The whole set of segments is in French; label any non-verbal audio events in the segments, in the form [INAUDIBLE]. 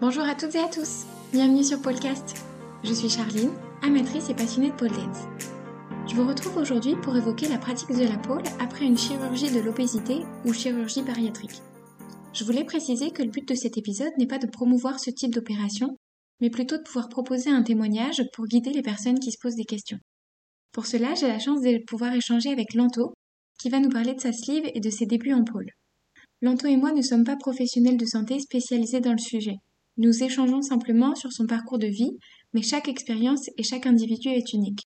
Bonjour à toutes et à tous, bienvenue sur Podcast. Je suis Charline, amatrice et passionnée de pole dance. Je vous retrouve aujourd'hui pour évoquer la pratique de la pole après une chirurgie de l'obésité ou chirurgie bariatrique. Je voulais préciser que le but de cet épisode n'est pas de promouvoir ce type d'opération, mais plutôt de pouvoir proposer un témoignage pour guider les personnes qui se posent des questions. Pour cela, j'ai la chance de pouvoir échanger avec Lanto, qui va nous parler de sa sleeve et de ses débuts en pôle. Lanto et moi ne sommes pas professionnels de santé spécialisés dans le sujet. Nous échangeons simplement sur son parcours de vie, mais chaque expérience et chaque individu est unique.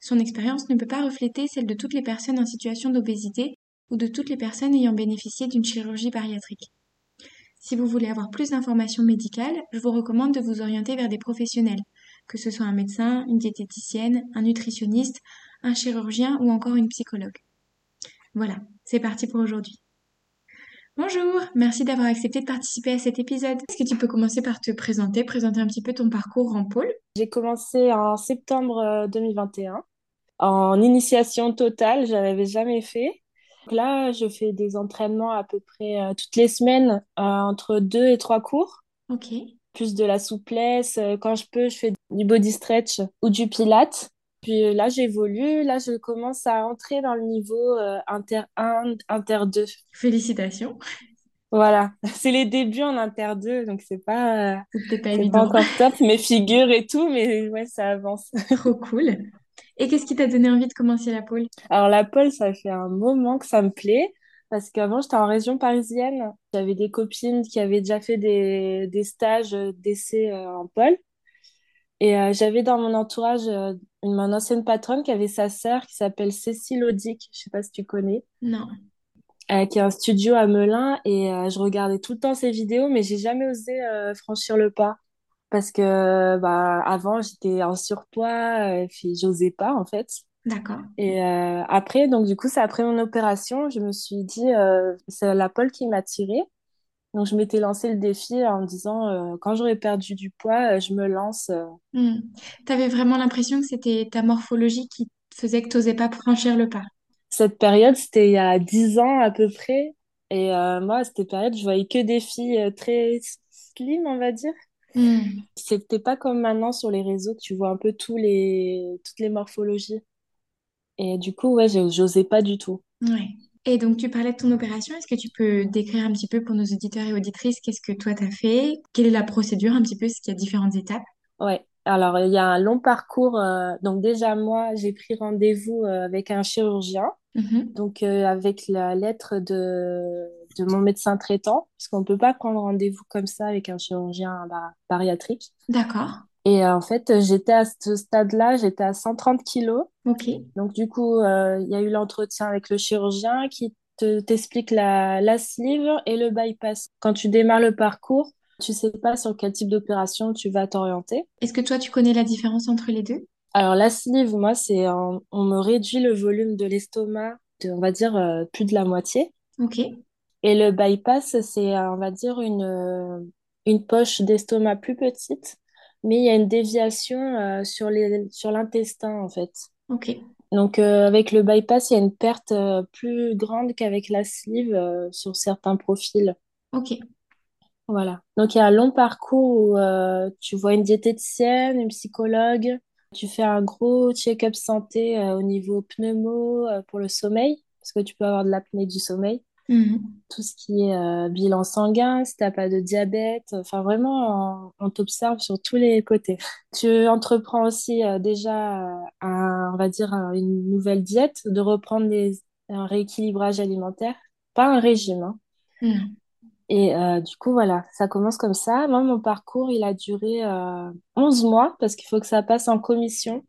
Son expérience ne peut pas refléter celle de toutes les personnes en situation d'obésité ou de toutes les personnes ayant bénéficié d'une chirurgie bariatrique. Si vous voulez avoir plus d'informations médicales, je vous recommande de vous orienter vers des professionnels, que ce soit un médecin, une diététicienne, un nutritionniste, un chirurgien ou encore une psychologue. Voilà, c'est parti pour aujourd'hui. Bonjour, merci d'avoir accepté de participer à cet épisode. Est-ce que tu peux commencer par te présenter, présenter un petit peu ton parcours en pôle? J'ai commencé en septembre 2021 euh, en initiation totale, je n'avais jamais fait. Là, je fais des entraînements à peu près euh, toutes les semaines, euh, entre deux et trois cours. Ok. Plus de la souplesse. Quand je peux, je fais du body stretch ou du pilate. Puis là, j'évolue. Là, je commence à entrer dans le niveau euh, Inter 1, Inter 2. Félicitations. Voilà, [LAUGHS] c'est les débuts en Inter 2, donc c'est pas, euh, pas, pas encore top, mes figures et tout, mais ouais, ça avance. [LAUGHS] Trop cool. Et qu'est-ce qui t'a donné envie de commencer la pole Alors la pole, ça fait un moment que ça me plaît, parce qu'avant, j'étais en région parisienne. J'avais des copines qui avaient déjà fait des, des stages d'essai euh, en pole. Et euh, j'avais dans mon entourage euh, une, mon ancienne patronne qui avait sa sœur qui s'appelle Cécile Audic, je sais pas si tu connais. Non. Euh, qui a un studio à Melun et je regardais tout le temps ses vidéos, mais j'ai jamais osé franchir le pas parce que bah avant j'étais en surpoids et puis j'osais pas en fait. D'accord. Et après donc du coup c'est après mon opération, je me suis dit c'est la pole qui m'a tirée. Donc, je m'étais lancé le défi en me disant, euh, quand j'aurai perdu du poids, euh, je me lance. Euh. Hmm. Tu avais vraiment l'impression que c'était ta morphologie qui faisait que tu n'osais pas franchir le pas? Cette période, c'était il y a 10 ans à peu près. Et moi, à cette période, je voyais que des filles très slim, on va dire. Hmm. C'était pas comme maintenant sur les réseaux, tu vois un peu tous les... toutes les morphologies. Et du coup, ouais, j'osais pas du tout. Ouais. Et donc, tu parlais de ton opération. Est-ce que tu peux décrire un petit peu pour nos auditeurs et auditrices qu'est-ce que toi, tu as fait? Quelle est la procédure un petit peu? Est-ce qu'il y a différentes étapes? Ouais. Alors, il y a un long parcours. euh, donc, déjà, moi, j'ai pris rendez-vous euh, avec un chirurgien. Mhm. Donc, euh, avec la lettre de, de mon médecin traitant, parce qu'on ne peut pas prendre rendez-vous comme ça avec un chirurgien bah, bariatrique. D'accord. Et euh, en fait, j'étais à ce stade-là, j'étais à 130 kilos. Donc, du coup, euh, il y a eu l'entretien avec le chirurgien qui te, t'explique la, la sleeve et le bypass. Quand tu démarres le parcours, tu sais pas sur quel type d'opération tu vas t'orienter. Est-ce que toi, tu connais la différence entre les deux? Alors, la sleeve, moi, c'est on me réduit le volume de l'estomac de, on va dire, euh, plus de la moitié. Ok. Et le bypass, c'est, on va dire, une, une poche d'estomac plus petite mais il y a une déviation euh, sur les, sur l'intestin, en fait. Ok. Donc, euh, avec le bypass, il y a une perte euh, plus grande qu'avec la sleeve sur certains profils. Ok. Voilà. Donc, il y a un long parcours où tu vois une diététicienne, une psychologue, tu fais un gros check-up santé au niveau pneumo pour le sommeil, parce que tu peux avoir de l'apnée du sommeil. Mhm. Tout ce qui est euh, bilan sanguin, si t'as pas de diabète, enfin vraiment, on, t'observe sur tous les côtés. [LAUGHS] Tu entreprends aussi euh, déjà, euh, un, on va dire, une nouvelle diète, de reprendre des, un rééquilibrage alimentaire, pas un régime. Hein. Mhm. Et du coup, voilà, ça commence comme ça. Moi, mon parcours, il a duré 11 mois parce qu'il faut que ça passe en commission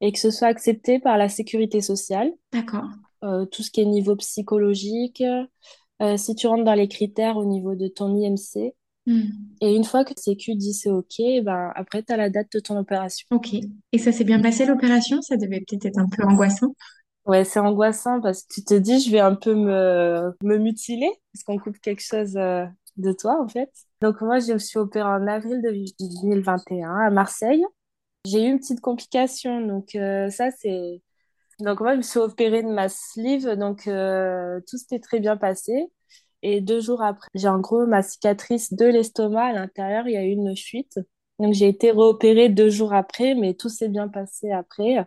et que ce soit accepté par la sécurité sociale. D'accord. Euh, tout ce qui est niveau psychologique, euh, si tu rentres dans les critères au niveau de ton IMC. Hmm. Et une fois que CQ dit c'est OK, ben, après, tu as la date de ton opération. Ok. Et ça s'est bien passé l'opération? Ça devait peut-être être un peu angoissant. Ouais, c'est angoissant parce que tu te dis, je vais un peu me, me mutiler parce qu'on coupe quelque chose euh, de toi, en fait. Donc, moi, je me suis opérée en avril de 2021 à Marseille. J'ai eu une petite complication. Donc, ça, c'est donc moi, je me suis opérée de ma sleeve, donc euh, tout s'était très bien passé. Et deux jours après, j'ai en gros ma cicatrice de l'estomac à l'intérieur, il y a eu une fuite. Donc j'ai été réopérée deux jours après, mais tout s'est bien passé après. À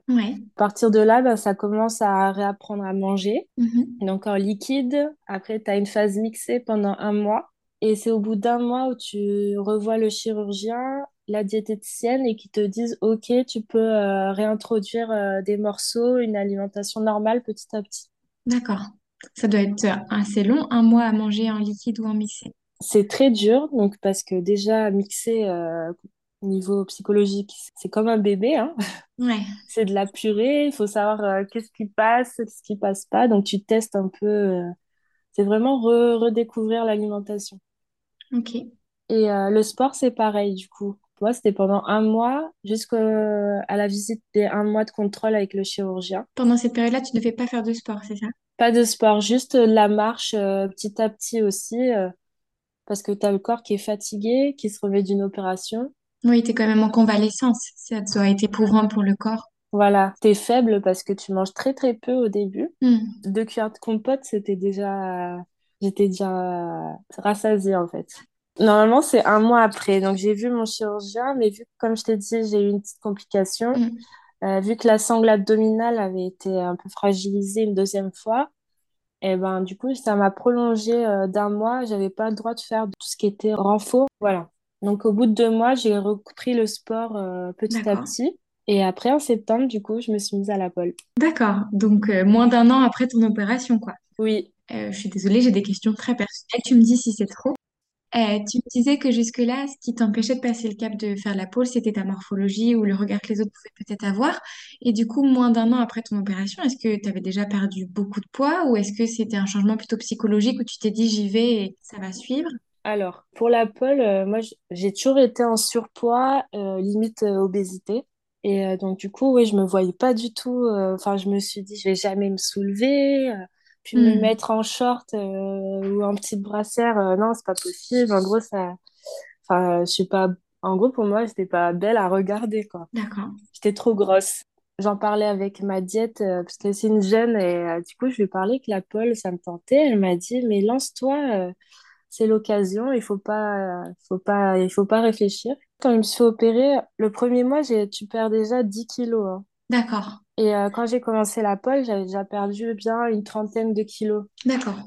partir de là, ben, ça commence à réapprendre à manger. Mhm. Donc en liquide, après tu as une phase mixée pendant un mois. Et c'est au bout d'un mois où tu revois le chirurgien, la diététicienne et qui te disent, OK, tu peux euh, réintroduire euh, des morceaux, une alimentation normale petit à petit. D'accord. Ça doit être assez long, un mois à manger en liquide ou en mixé. C'est très dur, donc parce que déjà mixer euh, niveau psychologique, c'est comme un bébé, hein. Ouais. [LAUGHS] C'est de la purée, il faut savoir euh, qu'est-ce qui passe, qu'est-ce qui passe pas. Donc tu testes un peu. euh, c'est vraiment re- redécouvrir l'alimentation. Ok. Et euh, le sport, c'est pareil, du coup. Moi, c'était pendant un mois, jusqu'à la visite des un mois de contrôle avec le chirurgien. Pendant cette période-là, tu ne devais pas faire de sport, c'est ça? Pas de sport, juste de la marche euh, petit à petit aussi, euh, parce que tu as le corps qui est fatigué, qui se remet d'une opération. Oui, tu es quand même en convalescence. Ça doit être éprouvant pour le corps. Voilà, t'es faible parce que tu manges très très peu au début. Hmm. Deux cuillères de compote, c'était déjà... J'étais déjà rassasiée en fait. Normalement, c'est un mois après. Donc, j'ai vu mon chirurgien, mais vu que, comme je t'ai dit, j'ai eu une petite complication, Hmm. euh, vu que la sangle abdominale avait été un peu fragilisée une deuxième fois, et ben, du coup, ça m'a prolongé euh, d'un mois. J'avais pas le droit de faire tout ce qui était renfort. Voilà. Donc, au bout de deux mois, j'ai repris le sport euh, petit à petit. Et après, en septembre, du coup, je me suis mise à la pole. D'accord. Donc, moins d'un an après ton opération, quoi. Oui, je suis désolée, j'ai des questions très personnelles. Tu me dis si c'est trop. Euh, tu me disais que jusque-là, ce qui t'empêchait de passer le cap de faire la pole, c'était ta morphologie ou le regard que les autres pouvaient peut-être avoir. Et du coup, moins d'un an après ton opération, est-ce que tu avais déjà perdu beaucoup de poids ou est-ce que c'était un changement plutôt psychologique où tu t'es dit j'y vais et ça va suivre? Alors, pour la pole, euh, moi, j'ai toujours été en surpoids, euh, limite obésité. Et donc, du coup, oui, je me voyais pas du tout. Enfin, je me suis dit, je vais jamais me soulever. Euh, puis me Hmm, mettre en short euh, ou en petite brassière, euh, non, c'est pas possible. En gros, ça. Enfin, je suis pas. En gros, pour moi, j'étais pas belle à regarder, quoi. d'accord. J'étais trop grosse. J'en parlais avec ma diète, euh, parce que c'est une jeune, et euh, du coup, je lui ai parlé que la pole, ça me tentait. Elle m'a dit, mais lance-toi. euh, c'est l'occasion, il faut pas, faut pas, il faut pas réfléchir. Quand je me suis opérer, le premier mois, j'ai, tu perds déjà 10 kilos. hein. D'accord. Et euh, quand j'ai commencé la pole, j'avais déjà perdu bien une trentaine de kilos. D'accord.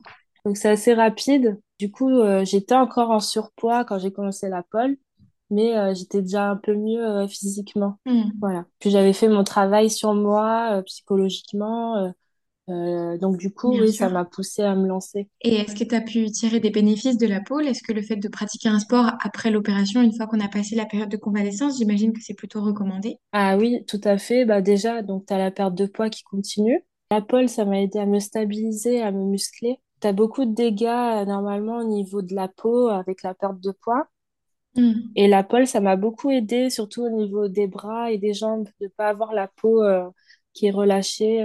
Donc c'est assez rapide. Du coup, euh, j'étais encore en surpoids quand j'ai commencé la pole, mais euh, j'étais déjà un peu mieux physiquement. Hmm, Voilà. Puis j'avais fait mon travail sur moi, psychologiquement. Euh, donc du coup, bien oui, ça m'a poussé à me lancer. Et est-ce que tu as pu tirer des bénéfices de la pole? Est-ce que le fait de pratiquer un sport après l'opération, une fois qu'on a passé la période de convalescence, j'imagine que c'est plutôt recommandé? Ah oui, tout à fait. Bah déjà, donc tu as la perte de poids qui continue. La pole, ça m'a aidé à me stabiliser, à me muscler. Tu as beaucoup de dégâts euh, normalement au niveau de la peau avec la perte de poids. Hmm. Et la pole, ça m'a beaucoup aidé, surtout au niveau des bras et des jambes, de pas avoir la peau euh, qui est relâchée.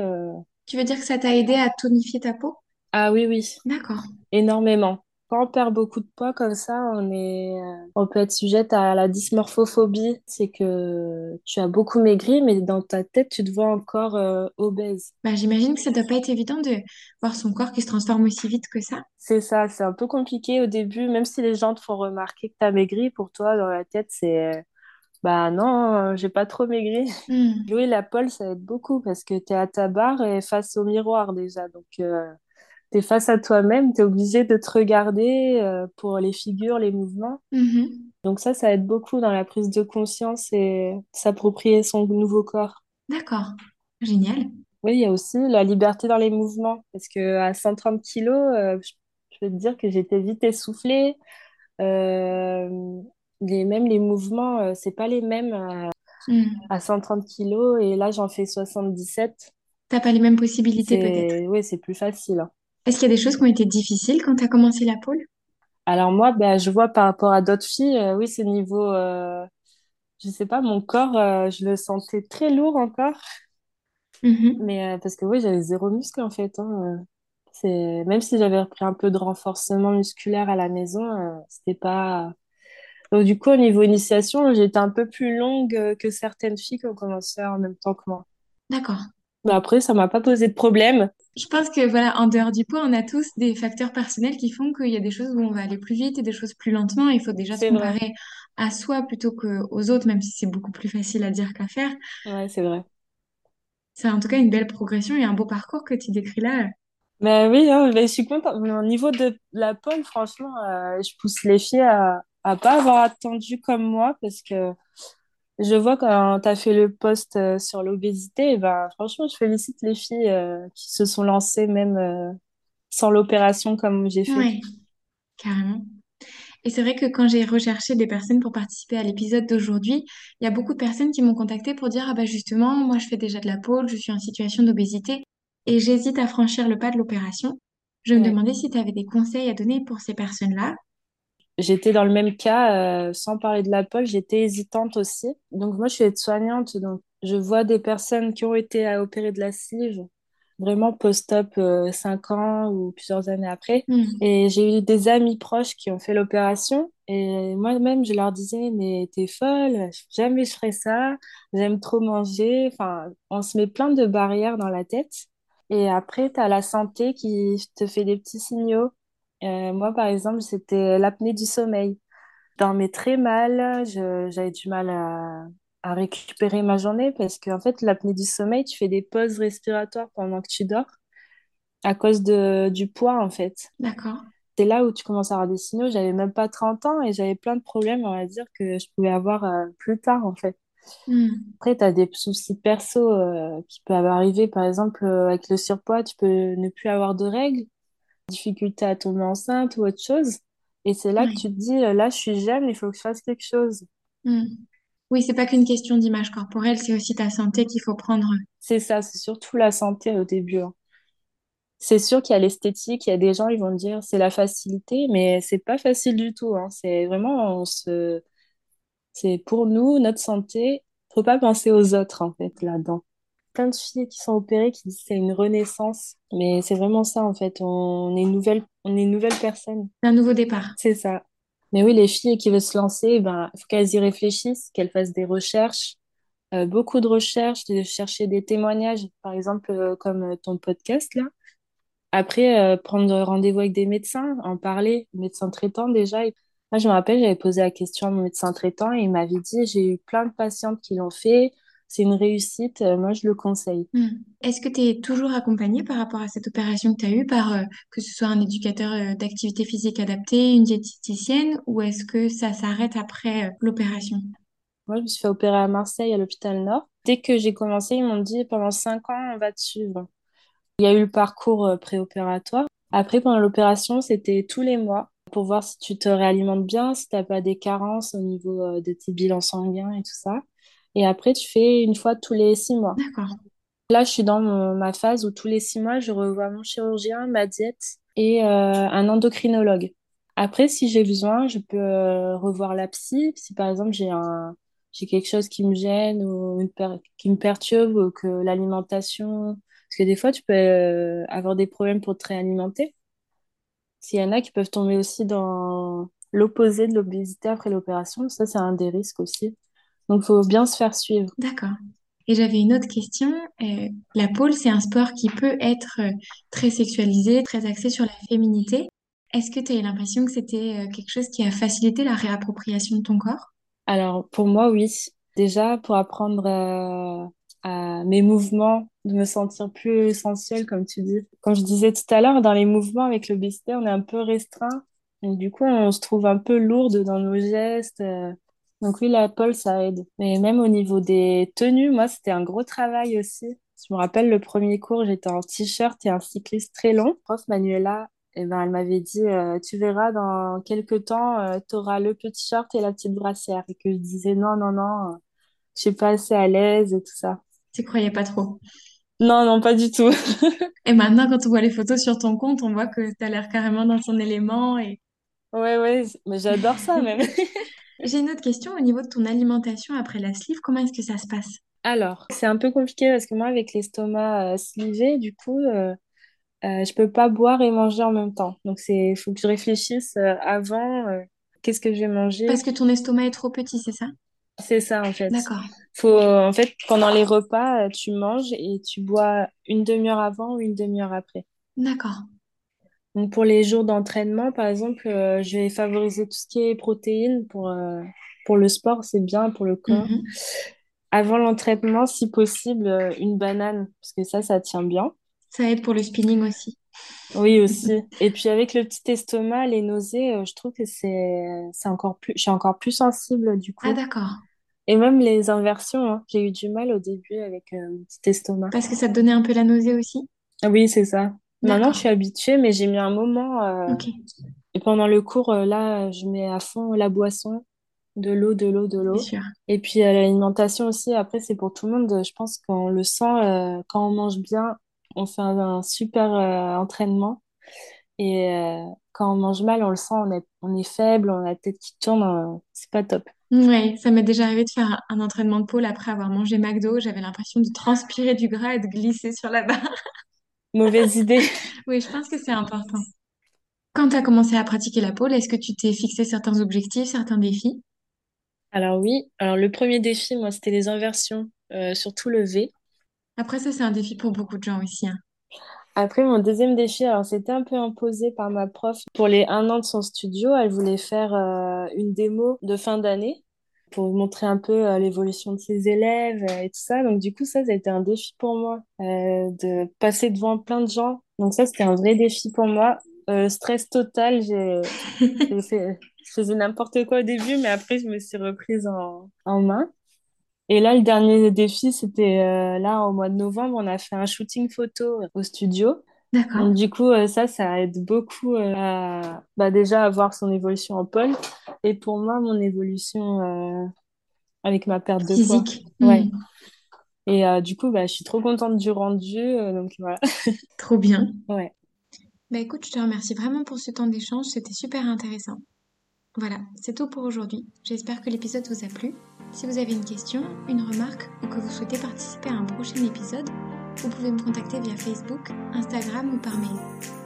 Tu veux dire que ça t'a aidé à tonifier ta peau? Ah oui, oui, D'accord. énormément. Quand on perd beaucoup de poids comme ça, on est, euh, on peut être sujette à la dysmorphophobie. C'est que tu as beaucoup maigri, mais dans ta tête, tu te vois encore euh, obèse. Bah, j'imagine que ça doit pas être évident de voir son corps qui se transforme aussi vite que ça. C'est ça, c'est un peu compliqué au début, même si les gens te font remarquer que tu as maigri, pour toi, dans la tête, c'est euh, bah non, euh, j'ai pas trop maigri. Hmm. [LAUGHS] Jouer la pole, ça aide beaucoup parce que tu es à ta barre et face au miroir déjà. Donc, euh, tu es face à toi-même, tu es obligé de te regarder euh, pour les figures, les mouvements. Mhm. Donc, ça, ça aide beaucoup dans la prise de conscience et s'approprier son nouveau corps. D'accord. Génial. Oui, il y a aussi la liberté dans les mouvements parce que à 130 kilos, euh, je je peux te dire que j'étais vite essoufflée. Euh, les, même les mouvements, euh, c'est pas les mêmes à, Hmm. à 130 kilos et là j'en fais 77. T'as pas les mêmes possibilités peut-être? Oui, c'est plus facile. hein. Est-ce qu'il y a des choses qui ont été difficiles quand t'as commencé la pole? Alors moi, ben, je vois par rapport à d'autres filles, euh, oui, c'est niveau, euh, je sais pas, mon corps, euh, je le sentais très lourd encore, Mhm. mais euh, parce que oui, j'avais zéro muscle en fait. hein, euh. c'est, même si j'avais repris un peu de renforcement musculaire à la maison, euh, c'était pas. Donc du coup, au niveau initiation, j'étais un peu plus longue euh, que certaines filles qui ont commencé en même temps que moi. D'accord. Mais après, ça m'a pas posé de problème. Je pense que voilà, en dehors du poids, on a tous des facteurs personnels qui font qu'il y a des choses où on va aller plus vite et des choses plus lentement. Il faut déjà se vrai. comparer à soi plutôt qu'aux autres, même si c'est beaucoup plus facile à dire qu'à faire. Ouais, c'est vrai. C'est en tout cas une belle progression et un beau parcours que tu décris là. Mais oui, hein, mais je suis contente. Mais au niveau de la pole, franchement, euh, je pousse les filles à, à pas avoir attendu comme moi parce que je vois quand tu as fait le post euh, sur l'obésité, et ben, franchement, je félicite les filles euh, qui se sont lancées même euh, sans l'opération comme j'ai fait. Ouais, carrément. Et c'est vrai que quand j'ai recherché des personnes pour participer à l'épisode d'aujourd'hui, il y a beaucoup de personnes qui m'ont contacté pour dire, ah bah justement, moi je fais déjà de la pole, je suis en situation d'obésité et j'hésite à franchir le pas de l'opération. Je me Ouais. demandais si tu avais des conseils à donner pour ces personnes-là. J'étais dans le même cas, euh, sans parler de la pole, j'étais hésitante aussi. Donc moi, je suis aide-soignante, donc je vois des personnes qui ont été à opérer de la sleeve, vraiment post-op euh, 5 ans ou plusieurs années après. Hmm, Et j'ai eu des amis proches qui ont fait l'opération. Et moi-même, je leur disais, mais t'es folle, jamais je ferais ça, j'aime trop manger. Enfin, on se met plein de barrières dans la tête. Et après, tu as la santé qui te fait des petits signaux. Euh, moi, par exemple, c'était l'apnée du sommeil. Je dormais très mal, je- j'avais du mal à, à récupérer ma journée parce qu'en fait, l'apnée du sommeil, tu fais des pauses respiratoires pendant que tu dors à cause de, du poids, en fait. d'accord. C'est là où tu commences à avoir des signaux. J'avais même pas 30 ans et j'avais plein de problèmes, on va dire, que je pouvais avoir euh, plus tard, en fait. Hmm, Après, tu as des soucis perso euh, qui peuvent arriver, par exemple, avec le surpoids, tu peux ne plus avoir de règles. Difficulté à tomber enceinte ou autre chose. Et c'est là que tu te dis, euh, là, je suis jeune, il faut que je fasse quelque chose. hmm. Oui, c'est pas qu'une question d'image corporelle, c'est aussi ta santé qu'il faut prendre. C'est ça, c'est surtout la santé au début. hein. C'est sûr qu'il y a l'esthétique, il y a des gens, ils vont dire c'est la facilité, mais c'est pas facile du tout. hein. C'est vraiment, on se... c'est pour nous, notre santé. Faut pas penser aux autres, en fait, là-dedans. Plein de filles qui sont opérées qui disent que c'est une renaissance, mais c'est vraiment ça, en fait. On est une nouvelle, on est une nouvelle personne. Un nouveau départ. C'est ça. Mais oui, les filles qui veulent se lancer, ben, il faut qu'elles y réfléchissent, qu'elles fassent des recherches, euh, beaucoup de recherches, de chercher des témoignages, par exemple, euh, comme euh, ton podcast là. Après, euh, prendre rendez-vous avec des médecins, en parler, médecins traitants déjà. Et moi, je me rappelle, j'avais posé la question à mon médecin traitant et il m'avait dit, j'ai eu plein de patientes qui l'ont fait, c'est une réussite, euh, moi, je le conseille. Hmm. Est-ce que tu es toujours accompagnée par rapport à cette opération que tu as eue par euh, que ce soit un éducateur euh, d'activité physique adaptée, une diététicienne, ou est-ce que ça s'arrête après euh, l'opération? Moi, je me suis fait opérer à Marseille, à l'hôpital Nord. Dès que j'ai commencé, ils m'ont dit, pendant cinq ans, on va te suivre. Il y a eu le parcours préopératoire. Après, pendant l'opération, c'était tous les mois pour voir si tu te réalimentes bien, si tu n'as pas des carences au niveau de tes bilans sanguins et tout ça. Et après, tu fais une fois tous les six mois. D'accord. Là, je suis dans mon- ma phase où tous les six mois, je revois mon chirurgien, ma diète et euh, un endocrinologue. Après, si j'ai besoin, je peux euh, revoir la psy. Si par exemple, j'ai un, j'ai quelque chose qui me gêne ou une per- qui me perturbe ou que l'alimentation. Parce que des fois, tu peux euh, avoir des problèmes pour te réalimenter. S'il y en a qui peuvent tomber aussi dans l'opposé de l'obésité après l'opération, ça, c'est un des risques aussi. Donc, il faut bien se faire suivre. D'accord. Et j'avais une autre question. Euh, la pole, c'est un sport qui peut être euh, très sexualisé, très axé sur la féminité. Est-ce que tu as eu l'impression que c'était euh, quelque chose qui a facilité la réappropriation de ton corps? Alors, pour moi, oui. Déjà, pour apprendre à mes mouvements, de me sentir plus sensuelle, comme tu dis. Comme je disais tout à l'heure, dans les mouvements avec l'obésité, on est un peu restreint. Donc, du coup, on se trouve un peu lourde dans nos gestes. euh. Donc, oui, la pole, ça aide. Mais même au niveau des tenues, moi, c'était un gros travail aussi. Je me rappelle le premier cours, j'étais en t-shirt et un cycliste très long. Prof Manuela, eh ben, elle m'avait dit, euh, tu verras, dans quelques temps, tu auras le petit short et la petite brassière. Et que je disais, non, non, non, euh, je suis pas assez à l'aise et tout ça. Tu croyais pas trop? Non, non, pas du tout. [LAUGHS] Et maintenant, quand on voit les photos sur ton compte, on voit que tu as l'air carrément dans ton élément. Et Ouais, ouais, mais j'adore ça même. [LAUGHS] j'ai une autre question au niveau de ton alimentation après la sleeve. Comment est-ce que ça se passe? Alors, c'est un peu compliqué parce que moi, avec l'estomac euh, slivé, du coup, euh, euh, je peux pas boire et manger en même temps. Donc, c'est, faut que je réfléchisse euh, avant, euh, qu'est-ce que je vais manger? Parce que ton estomac est trop petit, c'est ça? C'est ça, en fait. D'accord, Faut, en fait, pendant les repas, euh, tu manges et tu bois une demi-heure avant ou une demi-heure après. d'accord. Donc, pour les jours d'entraînement, par exemple, euh, je vais favoriser tout ce qui est protéines pour, euh, pour le sport, c'est bien pour le corps. Mhm. Avant l'entraînement, si possible, euh, une banane, parce que ça, ça tient bien. Ça aide pour le spinning aussi. Oui, [LAUGHS] aussi. Et puis avec le petit estomac, les nausées, je trouve que c'est encore plus, je suis encore plus sensible du Ah coup. d'accord, Et même les inversions, hein. J'ai eu du mal au début avec mon petit estomac. parce que ça te donnait un peu la nausée aussi? Ah Oui, c'est ça. Maintenant, je suis habituée, mais j'ai mis un moment. euh, Et pendant le cours, euh, là, je mets à fond la boisson, de l'eau, de l'eau, de l'eau. Et puis euh, l'alimentation aussi, après, c'est pour tout le monde. Je pense qu'on le sent, euh, quand on mange bien, on fait un, un super entraînement. Et quand on mange mal, on le sent, on est, on est faible, on a la tête qui tourne, c'est pas top. Ouais, ça m'est déjà arrivé de faire un entraînement de pôle après avoir mangé McDo. J'avais l'impression de transpirer du gras et de glisser sur la barre. Mauvaise [LAUGHS] idée. Oui, je pense que c'est important. Quand tu as commencé à pratiquer la pole, est-ce que tu t'es fixé certains objectifs, certains défis? Alors oui, alors le premier défi, moi, c'était les inversions, euh, surtout le V. Après, ça, c'est un défi pour beaucoup de gens aussi, hein. Après, mon deuxième défi, alors c'était un peu imposé par ma prof. Pour les un an de son studio, elle voulait faire euh, une démo de fin d'année pour montrer un peu euh, l'évolution de ses élèves euh, et tout ça. Donc du coup, ça, ça a été un défi pour moi, euh, de passer devant plein de gens. Donc ça, c'était un vrai défi pour moi. Stress total, [LAUGHS] j'ai fait, je faisais n'importe quoi au début, mais après, je me suis reprise en, en main. Et là, le dernier défi, c'était là, au mois de novembre, on a fait un shooting photo au studio. Donc du coup, ça, ça aide beaucoup à bah, déjà à voir son évolution en pole et pour moi, mon évolution euh, avec ma perte de poids. Physique. Ouais. Hmm. Et euh, du coup, bah, je suis trop contente du rendu. euh, donc voilà. [LAUGHS] Trop bien. Ouais. Bah écoute, je te remercie vraiment pour ce temps d'échange, c'était super intéressant. Voilà, c'est tout pour aujourd'hui. J'espère que l'épisode vous a plu. Si vous avez une question, une remarque ou que vous souhaitez participer à un prochain épisode, vous pouvez me contacter via Facebook, Instagram ou par mail.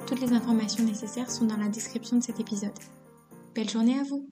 Toutes les informations nécessaires sont dans la description de cet épisode. Belle journée à vous